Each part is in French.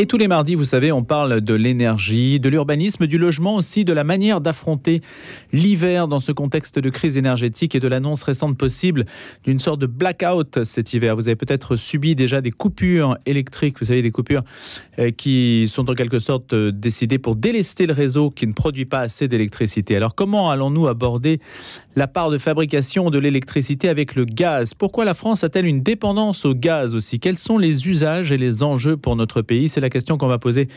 Et tous les mardis, vous savez, on parle de l'énergie, de l'urbanisme, du logement aussi, de la manière d'affronter l'hiver dans ce contexte de crise énergétique et de l'annonce récente possible d'une sorte de blackout cet hiver. Vous avez peut-être subi déjà des coupures électriques, vous savez, des coupures euh, qui sont en quelque sorte euh, décidées pour délester le réseau qui ne produit pas assez d'électricité. Alors comment allons-nous aborder la part de fabrication de l'électricité avec le gaz Pourquoi la France a-t-elle une dépendance au gaz aussi? Quels sont les usages et les enjeux pour notre pays? C'est la question qu'on va poser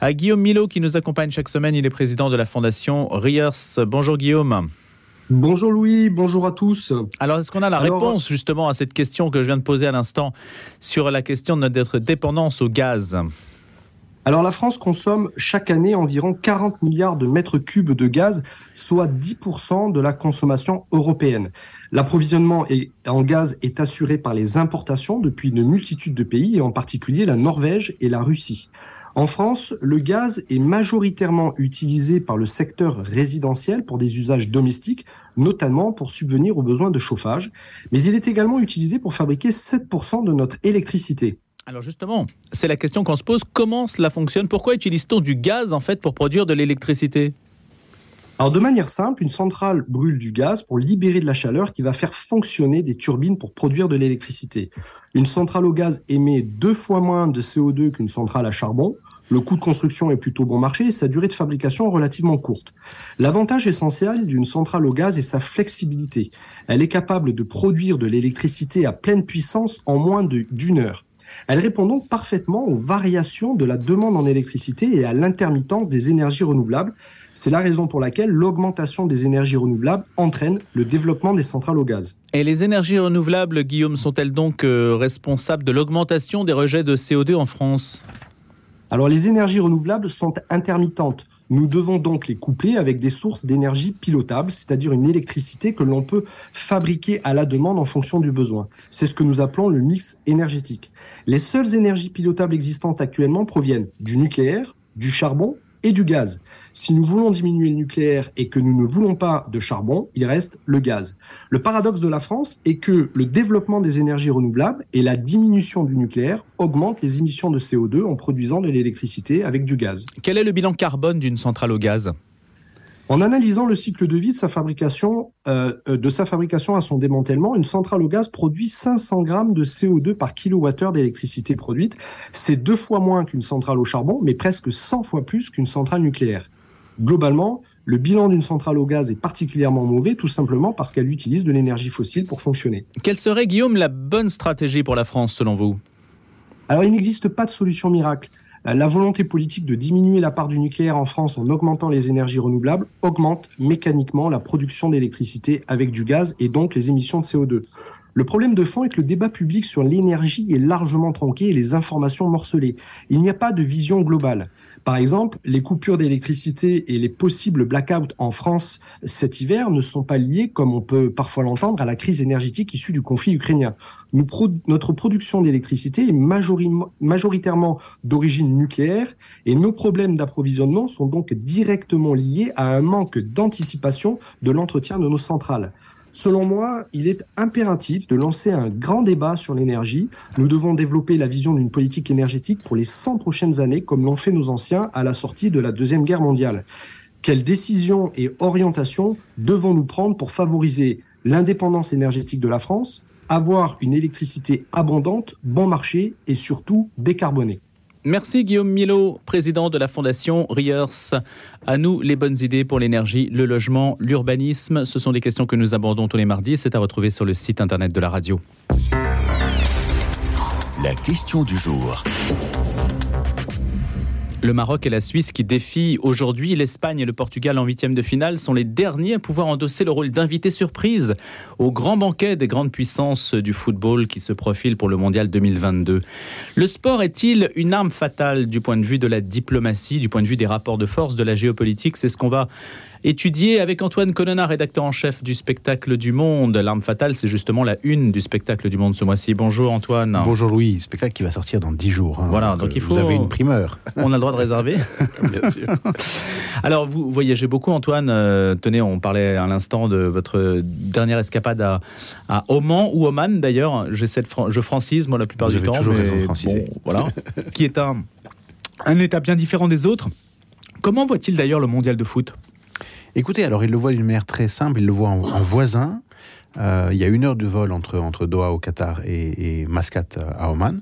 à Guillaume Milo qui nous accompagne chaque semaine. Il est président de la fondation Riers. Bonjour Guillaume. Bonjour Louis, bonjour à tous. Alors, est-ce qu'on a la réponse justement à cette question que je viens de poser à l'instant sur la question de notre dépendance au gaz? Alors la France consomme chaque année environ 40 milliards de mètres cubes de gaz, soit 10% de la consommation européenne. L'approvisionnement en gaz est assuré par les importations depuis une multitude de pays, et en particulier la Norvège et la Russie. En France, le gaz est majoritairement utilisé par le secteur résidentiel pour des usages domestiques, notamment pour subvenir aux besoins de chauffage, mais il est également utilisé pour fabriquer 7% de notre électricité. Alors justement, c'est la question qu'on se pose. Comment cela fonctionne? Pourquoi utilise-t-on du gaz en fait pour produire de l'électricité? Alors de manière simple, une centrale brûle du gaz pour libérer de la chaleur qui va faire fonctionner des turbines pour produire de l'électricité. Une centrale au gaz émet deux fois moins de CO2 qu'une centrale à charbon. Le coût de construction est plutôt bon marché et sa durée de fabrication relativement courte. L'avantage essentiel d'une centrale au gaz est sa flexibilité. Elle est capable de produire de l'électricité à pleine puissance en moins d'une heure. Elle répond donc parfaitement aux variations de la demande en électricité et à l'intermittence des énergies renouvelables. C'est la raison pour laquelle l'augmentation des énergies renouvelables entraîne le développement des centrales au gaz. Et les énergies renouvelables, Guillaume, sont-elles donc euh, responsables de l'augmentation des rejets de CO2 en France? Alors les énergies renouvelables sont intermittentes. Nous devons donc les coupler avec des sources d'énergie pilotables, c'est-à-dire une électricité que l'on peut fabriquer à la demande en fonction du besoin. C'est ce que nous appelons le mix énergétique. Les seules énergies pilotables existantes actuellement proviennent du nucléaire, du charbon et du gaz. Si nous voulons diminuer le nucléaire et que nous ne voulons pas de charbon, il reste le gaz. Le paradoxe de la France est que le développement des énergies renouvelables et la diminution du nucléaire augmentent les émissions de CO2 en produisant de l'électricité avec du gaz. Quel est le bilan carbone d'une centrale au gaz? En analysant le cycle de vie de sa fabrication, euh, euh, de sa fabrication à son démantèlement, une centrale au gaz produit 500 grammes de CO2 par kilowattheure d'électricité produite. C'est deux fois moins qu'une centrale au charbon, mais presque 100 fois plus qu'une centrale nucléaire. Globalement, le bilan d'une centrale au gaz est particulièrement mauvais, tout simplement parce qu'elle utilise de l'énergie fossile pour fonctionner. Quelle serait, Guillaume, la bonne stratégie pour la France, selon vous? Alors, il n'existe pas de solution miracle. Euh, la volonté politique de diminuer la part du nucléaire en France en augmentant les énergies renouvelables augmente mécaniquement la production d'électricité avec du gaz et donc les émissions de CO2. Le problème de fond est que le débat public sur l'énergie est largement tronqué et les informations morcelées. Il n'y a pas de vision globale. Par exemple, les coupures d'électricité et les possibles blackouts en France cet hiver ne sont pas liés, comme on peut parfois l'entendre, à la crise énergétique issue du conflit ukrainien. notre production d'électricité est majoritairement d'origine nucléaire et nos problèmes d'approvisionnement sont donc directement liés à un manque d'anticipation de l'entretien de nos centrales. Selon moi, il est impératif de lancer un grand débat sur l'énergie. Nous devons développer la vision d'une politique énergétique pour les 100 prochaines années, comme l'ont fait nos anciens à la sortie de la Deuxième Guerre mondiale. Quelles décisions et orientations devons-nous prendre pour favoriser l'indépendance énergétique de la France, avoir une électricité abondante, bon marché et surtout décarbonée? Merci Guillaume Milo, président de la Fondation Riers. À nous les bonnes idées pour l'énergie, le logement, l'urbanisme. Ce sont des questions que nous abordons tous les mardis. C'est à retrouver sur le site internet de la radio. La question du jour. Le Maroc et la Suisse qui défient aujourd'hui l'Espagne et le Portugal en huitième de finale sont les derniers à pouvoir endosser le rôle d'invité surprise au grand banquet des grandes puissances du football qui se profile pour le Mondial 2022. Le sport est-il une arme fatale du point de vue de la diplomatie, du point de vue des rapports de force, de la géopolitique? C'est ce qu'on va étudié avec Antoine Colonna, rédacteur en chef du spectacle du Monde. L'arme fatale, c'est justement la une du spectacle du Monde ce mois-ci. Bonjour Antoine. Bonjour Louis, spectacle qui va sortir dans 10 jours. Hein. voilà, donc, il faut. Vous avez une primeur. On a le droit de réserver Bien sûr. Alors, vous voyagez beaucoup, Antoine. Euh, tenez, on parlait à l'instant de votre dernière escapade à, à Oman ou Oman d'ailleurs. J'essaie de je francise moi la plupart du temps. Toujours raison de franciser. voilà, qui est un un état bien différent des autres. Comment voit-il d'ailleurs le mondial de foot? Écoutez, alors il le voit d'une manière très simple, il le voit en, voisin. Euh, il y a une heure de vol entre, entre Doha au Qatar et, Mascate à Oman.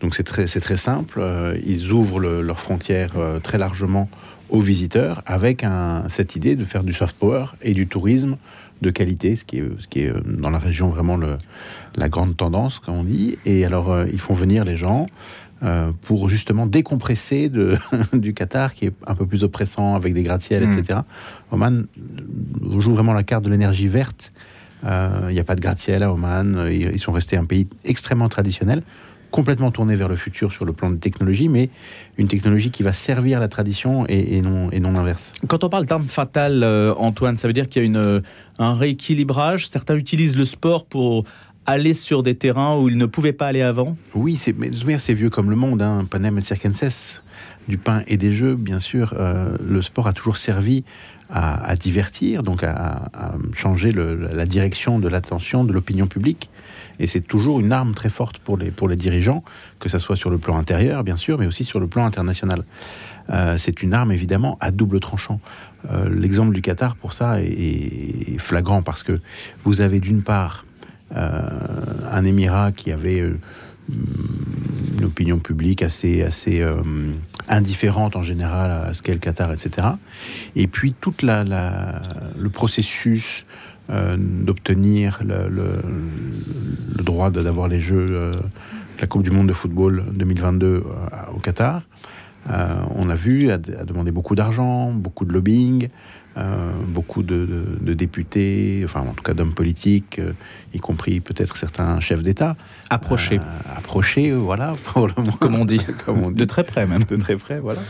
Donc c'est très, très simple. Euh, ils ouvrent leurs frontières euh, très largement aux visiteurs avec cette idée de faire du soft power et du tourisme de qualité, ce qui est, ce qui est dans la région vraiment la grande tendance, comme on dit. Et alors, ils font venir les gens euh, pour justement décompresser de, du Qatar qui est un peu plus oppressant avec des gratte-ciel, hmm. etc. Oman joue vraiment la carte de l'énergie verte. Euh, il n'y a pas de gratte-ciel à Oman. Ils sont restés un pays extrêmement traditionnel, complètement tourné vers le futur sur le plan de technologie, mais une technologie qui va servir la tradition et, non, et non l'inverse. Quand on parle d'arme fatale, euh, Antoine, ça veut dire qu'il y a une, un rééquilibrage. Certains utilisent le sport pour aller sur des terrains où ils ne pouvaient pas aller avant Oui, c'est, c'est vieux comme le monde, hein, Panem et Circenses, du pain et des jeux, bien sûr. Euh, le sport a toujours servi à, divertir, donc à, changer la direction de l'attention de l'opinion publique. Et c'est toujours une arme très forte pour les, pour les dirigeants, que ce soit sur le plan intérieur, bien sûr, mais aussi sur le plan international. Euh, c'est une arme évidemment à double tranchant. Euh, l'exemple du Qatar pour ça est flagrant parce que vous avez d'une part un émirat qui avait euh, une opinion publique assez, assez euh, indifférente en général à ce qu'est le Qatar, etc. Et puis tout la, le processus d'obtenir le, droit d'avoir les Jeux, la Coupe du Monde de football 2022 au Qatar. on a vu, a demandé beaucoup d'argent, beaucoup de lobbying, euh, beaucoup de, députés, enfin en tout cas d'hommes politiques, euh, y compris peut-être certains chefs d'État. Approchés. Euh, approchés, voilà, pour le Comme on dit. Comme on dit. De très près même. De très près, voilà.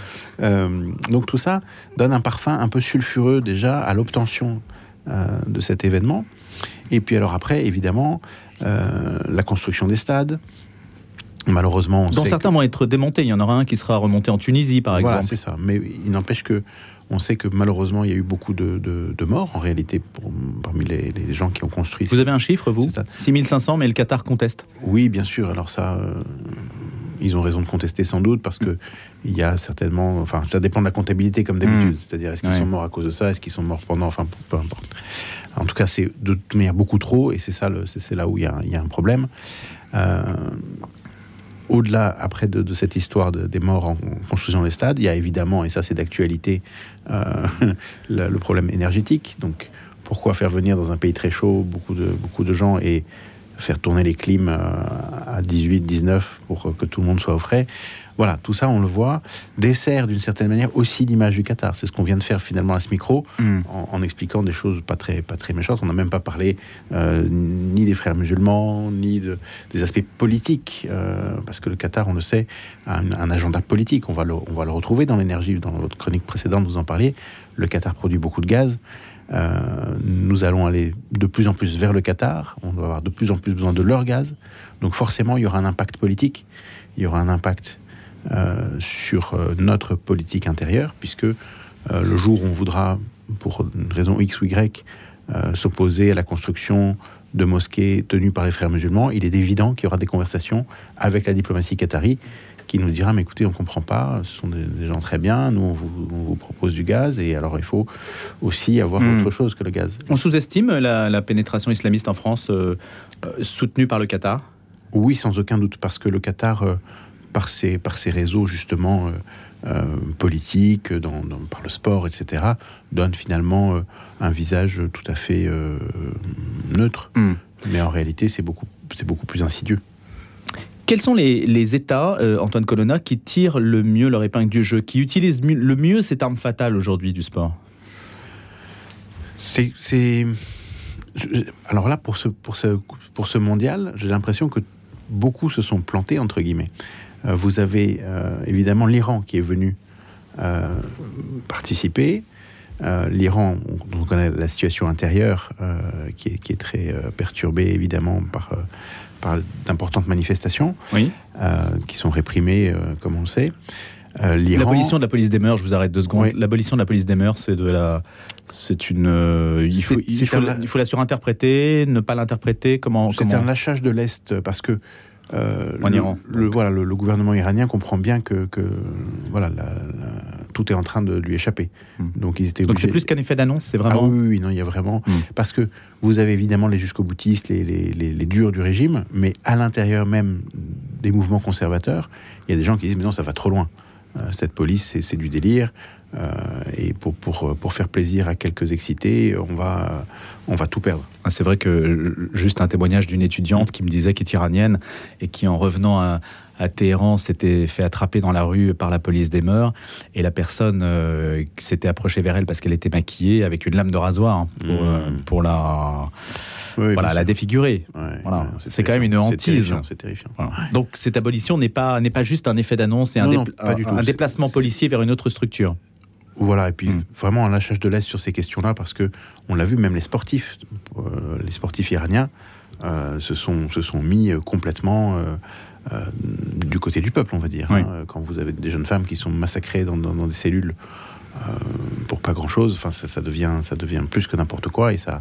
donc tout ça donne un parfum un peu sulfureux déjà à l'obtention de cet événement. Et puis alors après, évidemment, la construction des stades, Malheureusement, on dont certains vont être démontés. Il y en aura un qui sera remonté en Tunisie, par voilà, exemple. c'est ça. Mais il n'empêche que on sait que malheureusement, il y a eu beaucoup de, morts, en réalité, parmi les, gens qui ont construit. Vous avez un chiffre, vous 6500, mais le Qatar conteste Oui, bien sûr. Alors ça, euh, ils ont raison de contester sans doute, parce que il y a certainement... Enfin, ça dépend de la comptabilité, comme d'habitude. Hmm. C'est-à-dire, est-ce qu'ils sont morts à cause de ça Est-ce qu'ils sont morts pendant Enfin, peu importe. En tout cas, c'est de toute manière beaucoup trop, et c'est ça, c'est là où il y, a, un problème. Euh, au-delà, après, de, cette histoire des morts en construisant les stades, il y a évidemment, et ça c'est d'actualité, euh, le, problème énergétique. Donc, pourquoi faire venir dans un pays très chaud beaucoup de, beaucoup de gens et faire tourner les clims euh, à 18, 19 pour que tout le monde soit au frais? Voilà, tout ça, on le voit, dessert d'une certaine manière aussi l'image du Qatar. C'est ce qu'on vient de faire finalement à ce micro, mm. en, expliquant des choses pas très, pas très méchantes. On n'a même pas parlé euh, ni des frères musulmans, ni de, des aspects politiques, euh, parce que le Qatar, on le sait, a un, agenda politique. On va le, on va le retrouver dans l'énergie. Dans votre chronique précédente, vous en parliez. Le Qatar produit beaucoup de gaz. Euh, nous allons aller de plus en plus vers le Qatar. On va avoir de plus en plus besoin de leur gaz. Donc forcément, il y aura un impact politique. Il y aura un impact sur euh, notre politique intérieure, puisque euh, le jour où on voudra, pour une raison X ou Y, s'opposer à la construction de mosquées tenues par les frères musulmans, il est évident qu'il y aura des conversations avec la diplomatie qatari qui nous dira mais écoutez on comprend pas ce sont des, gens très bien nous on vous, propose du gaz et alors il faut aussi avoir hmm. autre chose que le gaz on sous-estime la, pénétration islamiste en France soutenue par le Qatar? Oui sans aucun doute parce que le Qatar par ces, par ces réseaux justement euh, euh, politiques, dans, par le sport, etc., donne finalement euh, un visage tout à fait neutre. Hmm. Mais en réalité, c'est beaucoup, beaucoup plus insidieux. Quels sont les, les États, Antoine Colonna, qui tirent le mieux leur épingle du jeu, qui utilisent le mieux cette arme fatale aujourd'hui du sport? C'est. Alors là, pour ce, pour ce, pour ce mondial, j'ai l'impression que beaucoup se sont plantés, entre guillemets. Euh, vous avez euh, évidemment l'Iran qui est venu euh, participer. L'Iran, on, connaît la situation intérieure qui est, qui, est, très perturbée évidemment par par d'importantes manifestations oui. qui sont réprimées, comme on le sait. Euh, L'abolition de la police des mœurs, je vous arrête deux secondes. L'abolition de la police des mœurs, c'est de la, c'est une, euh, il faut, il faut, la, il faut la surinterpréter, ne pas l'interpréter. Comment C'est un lâchage de l'est parce que euh, le, Iran. Le, voilà, le, gouvernement iranien comprend bien que, que voilà, tout est en train de lui échapper. Hmm. Donc ils étaient. Donc c'est plus qu'un effet d'annonce, c'est vraiment. Ah oui, oui, non, il y a vraiment hmm. parce que vous avez évidemment les jusqu'au boutistes, les, les, les, les, durs du régime, mais à l'intérieur même des mouvements conservateurs, il y a des gens qui disent mais non, ça va trop loin. Euh, cette police, c'est du délire. Euh, et pour, pour, pour, faire plaisir à quelques excités, on va, on va tout perdre. Ah, c'est vrai que juste un témoignage d'une étudiante qui me disait qu'elle est iranienne et qui, en revenant à, à Téhéran, s'était fait attraper dans la rue par la police des mœurs. Et la personne euh, s'était approchée vers elle parce qu'elle était maquillée avec une lame de rasoir hein, pour, mmh. pour la voilà, la défigurer. voilà. C'est quand même une hantise. C'est terrifiant. Donc cette abolition n'est pas, pas juste un effet d'annonce, un, un, déplacement policier vers une autre structure. Voilà, et puis hmm. vraiment un lâchage de l'Est sur ces questions-là, parce que on l'a vu, même les sportifs, euh, les sportifs iraniens, euh, se, sont, se sont mis euh, complètement du côté du peuple, on va dire. Hein. quand vous avez des jeunes femmes qui sont massacrées dans, dans, des cellules pour pas grand-chose, enfin, ça, ça, devient, ça devient plus que n'importe quoi, et ça,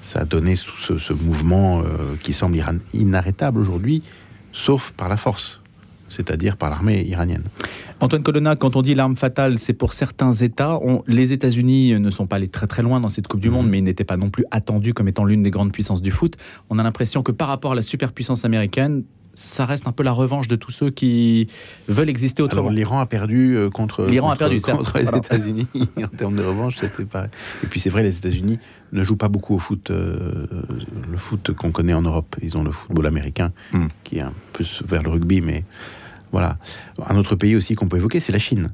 ça a donné ce, ce mouvement qui semble inarrêtable aujourd'hui, sauf par la force, c'est-à-dire par l'armée iranienne. Antoine Colonna, quand on dit l'arme fatale, c'est pour certains États. les États-Unis ne sont pas allés très très loin dans cette Coupe du Monde, mhm. mais ils n'étaient pas non plus attendus comme étant l'une des grandes puissances du foot. On a l'impression que par rapport à la superpuissance américaine, ça reste un peu la revanche de tous ceux qui veulent exister autrement. l'Iran a perdu euh, contre, l'Iran a perdu, contre les États-Unis en termes de revanche, c'était pareil. Et puis c'est vrai, les États-Unis ne jouent pas beaucoup au foot, euh, le foot qu'on connaît en Europe. Ils ont le football américain hmm. qui est un peu vers le rugby, mais voilà. Un autre pays aussi qu'on peut évoquer, c'est la Chine.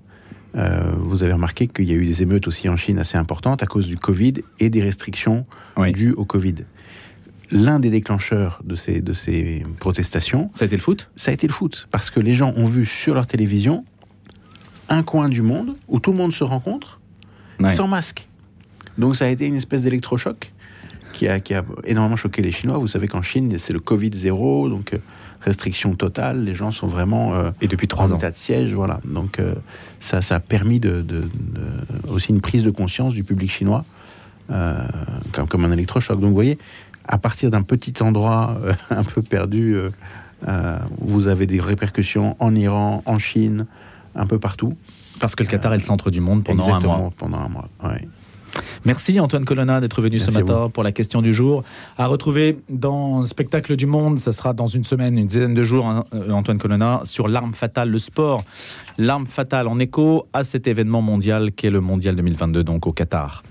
Euh, vous avez remarqué qu'il y a eu des émeutes aussi en Chine assez importantes à cause du Covid et des restrictions dues au Covid l'un des déclencheurs de ces, de ces protestations. Ça a été le foot? Ça a été le foot. Parce que les gens ont vu sur leur télévision un coin du monde où tout le monde se rencontre sans masque. Donc ça a été une espèce d'électrochoc qui a, qui a énormément choqué les Chinois. Vous savez qu'en Chine, c'est le Covid zéro, donc euh, restriction totale. Les gens sont vraiment euh, et depuis trois en ans. état de siège, voilà. Donc euh, ça, ça a permis de, aussi une prise de conscience du public chinois comme, comme un électrochoc. Donc vous voyez, à partir d'un petit endroit euh, un peu perdu, euh, euh, vous avez des répercussions en Iran, en Chine, un peu partout. Parce que le Qatar est le centre du monde pendant un mois. Pendant un mois, Merci Antoine Colonna d'être venu ce matin pour la question du jour. À retrouver dans Spectacle du Monde, ça sera dans une semaine, une dizaine de jours, hein, Antoine Colonna, sur l'arme fatale, le sport. L'arme fatale en écho à cet événement mondial qu'est le Mondial 2022, donc au Qatar.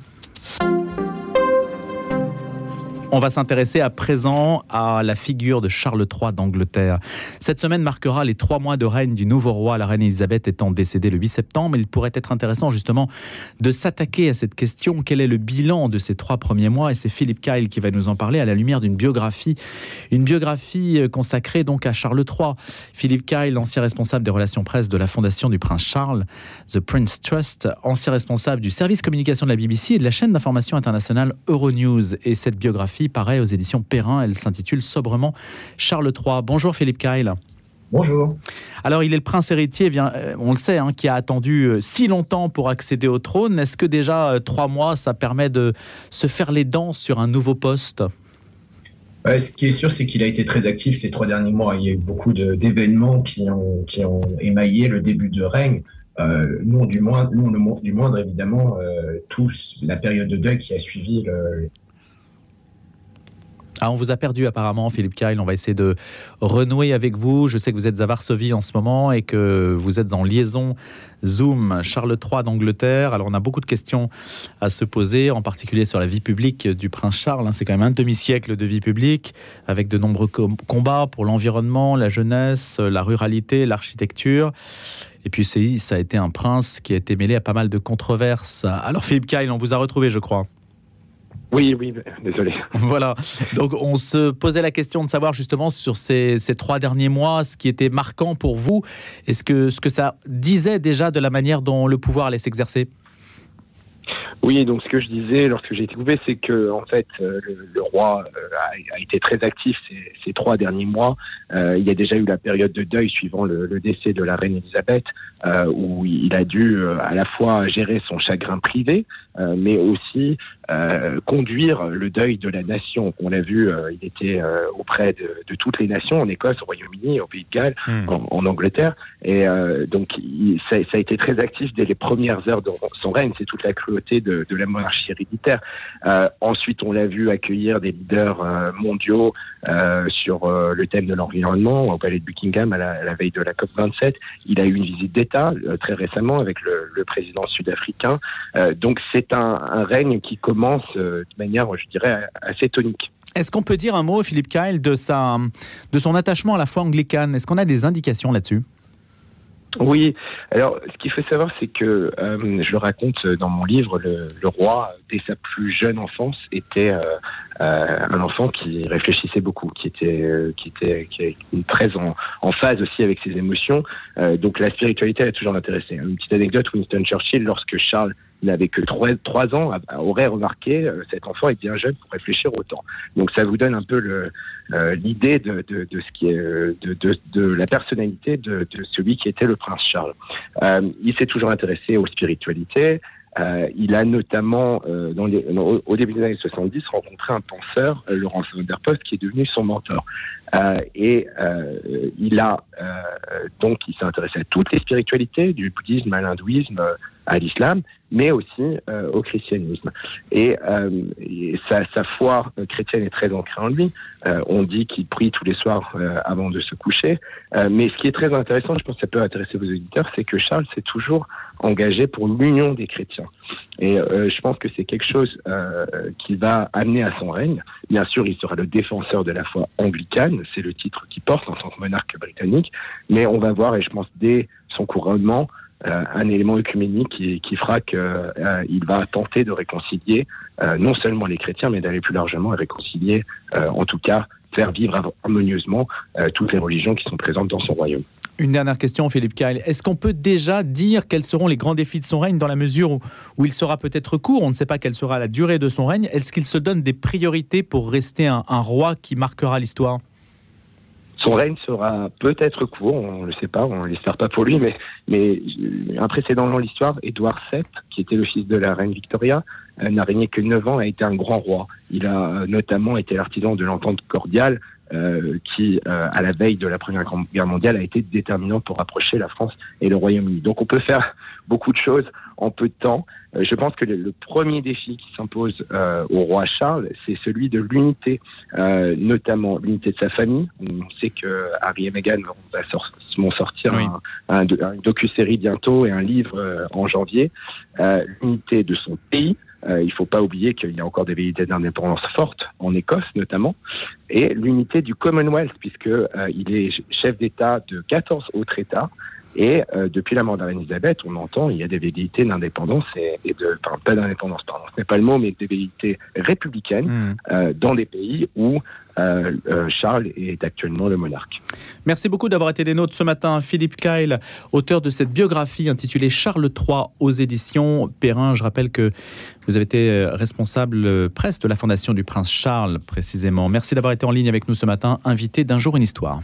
On va s'intéresser à présent à la figure de Charles III d'Angleterre. Cette semaine marquera les trois mois de règne du nouveau roi, la reine Elisabeth étant décédée le 8 septembre. Il pourrait être intéressant justement de s'attaquer à cette question. Quel est le bilan de ces trois premiers mois? Et c'est Philippe Kyle qui va nous en parler à la lumière d'une biographie, une biographie euh, consacrée donc à Charles III. Philippe Kyle, ancien responsable des relations presse de la Fondation du Prince Charles, The Prince Trust, ancien responsable du service communication de la BBC et de la chaîne d'information internationale Euronews. Et cette biographie paraît aux éditions Perrin. Elle s'intitule sobrement Charles III. Bonjour Philippe Kyle. Bonjour. Alors, il est le prince héritier, bien, euh, on le sait, hein, qui a attendu euh, si longtemps pour accéder au trône. Est-ce que déjà euh, trois mois, ça permet de se faire les dents sur un nouveau poste? Ce qui est sûr, c'est qu'il a été très actif ces trois derniers mois. Il y a eu beaucoup d'événements qui ont, qui ont émaillé le début de règne. non, du moindre, non, du moindre évidemment, tous la période de deuil qui a suivi le, ah, on vous a perdu apparemment, Philippe Kyle. On va essayer de renouer avec vous. Je sais que vous êtes à Varsovie en ce moment et que vous êtes en liaison Zoom Charles III d'Angleterre. Alors on a beaucoup de questions à se poser, en particulier sur la vie publique du prince Charles. Hein. C'est quand même un demi-siècle de vie publique, avec de nombreux combats pour l'environnement, la jeunesse, la ruralité, l'architecture. Et puis ça a été un prince qui a été mêlé à pas mal de controverses. Alors Philippe Kyle, on vous a retrouvé, je crois. Oui, oui, désolé. Voilà. Donc, on se posait la question de savoir justement sur ces, trois derniers mois, ce qui était marquant pour vous, et ce que, ce que ça disait déjà de la manière dont le pouvoir allait s'exercer? Oui, donc ce que je disais lorsque j'ai été coupé, c'est que en fait euh, le, roi euh, a, été très actif ces, trois derniers mois. Euh, il y a déjà eu la période de deuil suivant le, décès de la reine Elisabeth, où il a dû à la fois gérer son chagrin privé, mais aussi conduire le deuil de la nation. On l'a vu, il était auprès de, toutes les nations, en Écosse, au Royaume-Uni, au Pays de Galles, hmm. en, Angleterre, et donc ça, ça, a été très actif dès les premières heures de son règne. C'est toute la cruauté de la monarchie héréditaire. Euh, ensuite, on l'a vu accueillir des leaders euh, mondiaux euh, sur le thème de l'environnement au palais de Buckingham à la, veille de la COP 27. Il a eu une visite d'État très récemment avec le, président sud-africain. donc c'est un, règne qui commence de manière, je dirais, assez tonique. Est-ce qu'on peut dire un mot, Philippe Kyle, de, sa, de son attachement à la foi anglicane? Est-ce qu'on a des indications là-dessus? Oui, alors ce qu'il faut savoir, c'est que euh, je le raconte dans mon livre, le, roi, dès sa plus jeune enfance, était euh, euh, un enfant qui réfléchissait beaucoup, qui était, qui était, qui était très en, en, phase aussi avec ses émotions. donc la spiritualité a toujours intéressé. Une petite anecdote, Winston Churchill, lorsque Charles n'avait que 3, ans, aurait remarqué cet enfant est bien jeune pour réfléchir autant. Donc ça vous donne un peu euh, l'idée de, de, de, ce qui est de, de, de la personnalité de, celui qui était le prince Charles. Euh, il s'est toujours intéressé aux spiritualités. Euh, il a notamment, euh, au, début des années 70, rencontré un penseur, euh, Laurence von der Post, qui est devenu son mentor. Euh, et il a donc, il s'est intéressé à toutes les spiritualités, du bouddhisme à l'hindouisme, à l'islam, mais aussi au christianisme. Et, sa, sa, foi chrétienne est très ancrée en lui. on dit qu'il prie tous les soirs avant de se coucher. mais ce qui est très intéressant, je pense que ça peut intéresser vos auditeurs, c'est que Charles s'est toujours engagé pour l'union des chrétiens. Et euh, je pense que c'est quelque chose euh, qui va amener à son règne. Bien sûr, il sera le défenseur de la foi anglicane, c'est le titre qu'il porte en tant que monarque britannique, mais on va voir, et je pense dès son couronnement, euh, un élément œcuménique qui, qui fera qu'il va tenter de réconcilier non seulement les chrétiens, mais d'aller plus largement réconcilier, en tout cas, faire vivre harmonieusement toutes les religions qui sont présentes dans son royaume. Une dernière question, Philippe Kyle. Est-ce qu'on peut déjà dire quels seront les grands défis de son règne dans la mesure où, il sera peut-être court On ne sait pas quelle sera la durée de son règne. Est-ce qu'il se donne des priorités pour rester un, roi qui marquera l'histoire? Son règne sera peut-être court, on ne le sait pas, on ne l'espère pas pour lui, mais, mais un précédent dans l'histoire, Édouard VII, qui était le fils de la reine Victoria, euh, n'a régné que 9 ans, a été un grand roi. Il a euh, notamment été l'artisan de l'entente cordiale euh, qui, euh, à la veille de la Première Guerre mondiale, a été déterminant pour rapprocher la France et le Royaume-Uni. Donc on peut faire beaucoup de choses en peu de temps. Euh, je pense que le, premier défi qui s'impose au roi Charles, c'est celui de l'unité, notamment l'unité de sa famille. On sait que Harry et Meghan vont sortir un, une docu-série bientôt et un livre en janvier. l'unité de son pays, euh, il ne faut pas oublier qu'il y a encore des velléités d'indépendance fortes, en Écosse notamment, et l'unité du Commonwealth, puisqu'il euh, est chef d'État de 14 autres États. Et euh, depuis la mort d'Elisabeth, on entend il y a des velléités d'indépendance et, de, enfin pas d'indépendance, pardon, ce n'est pas le mot, mais des velléités républicaines mmh. dans des pays où euh, euh, Charles est actuellement le monarque. Merci beaucoup d'avoir été des nôtres ce matin. Philippe Kyle, auteur de cette biographie intitulée Charles III aux éditions Perrin. Je rappelle que vous avez été euh, responsable presse de la fondation du prince Charles, précisément. Merci d'avoir été en ligne avec nous ce matin, invité d'un jour une histoire.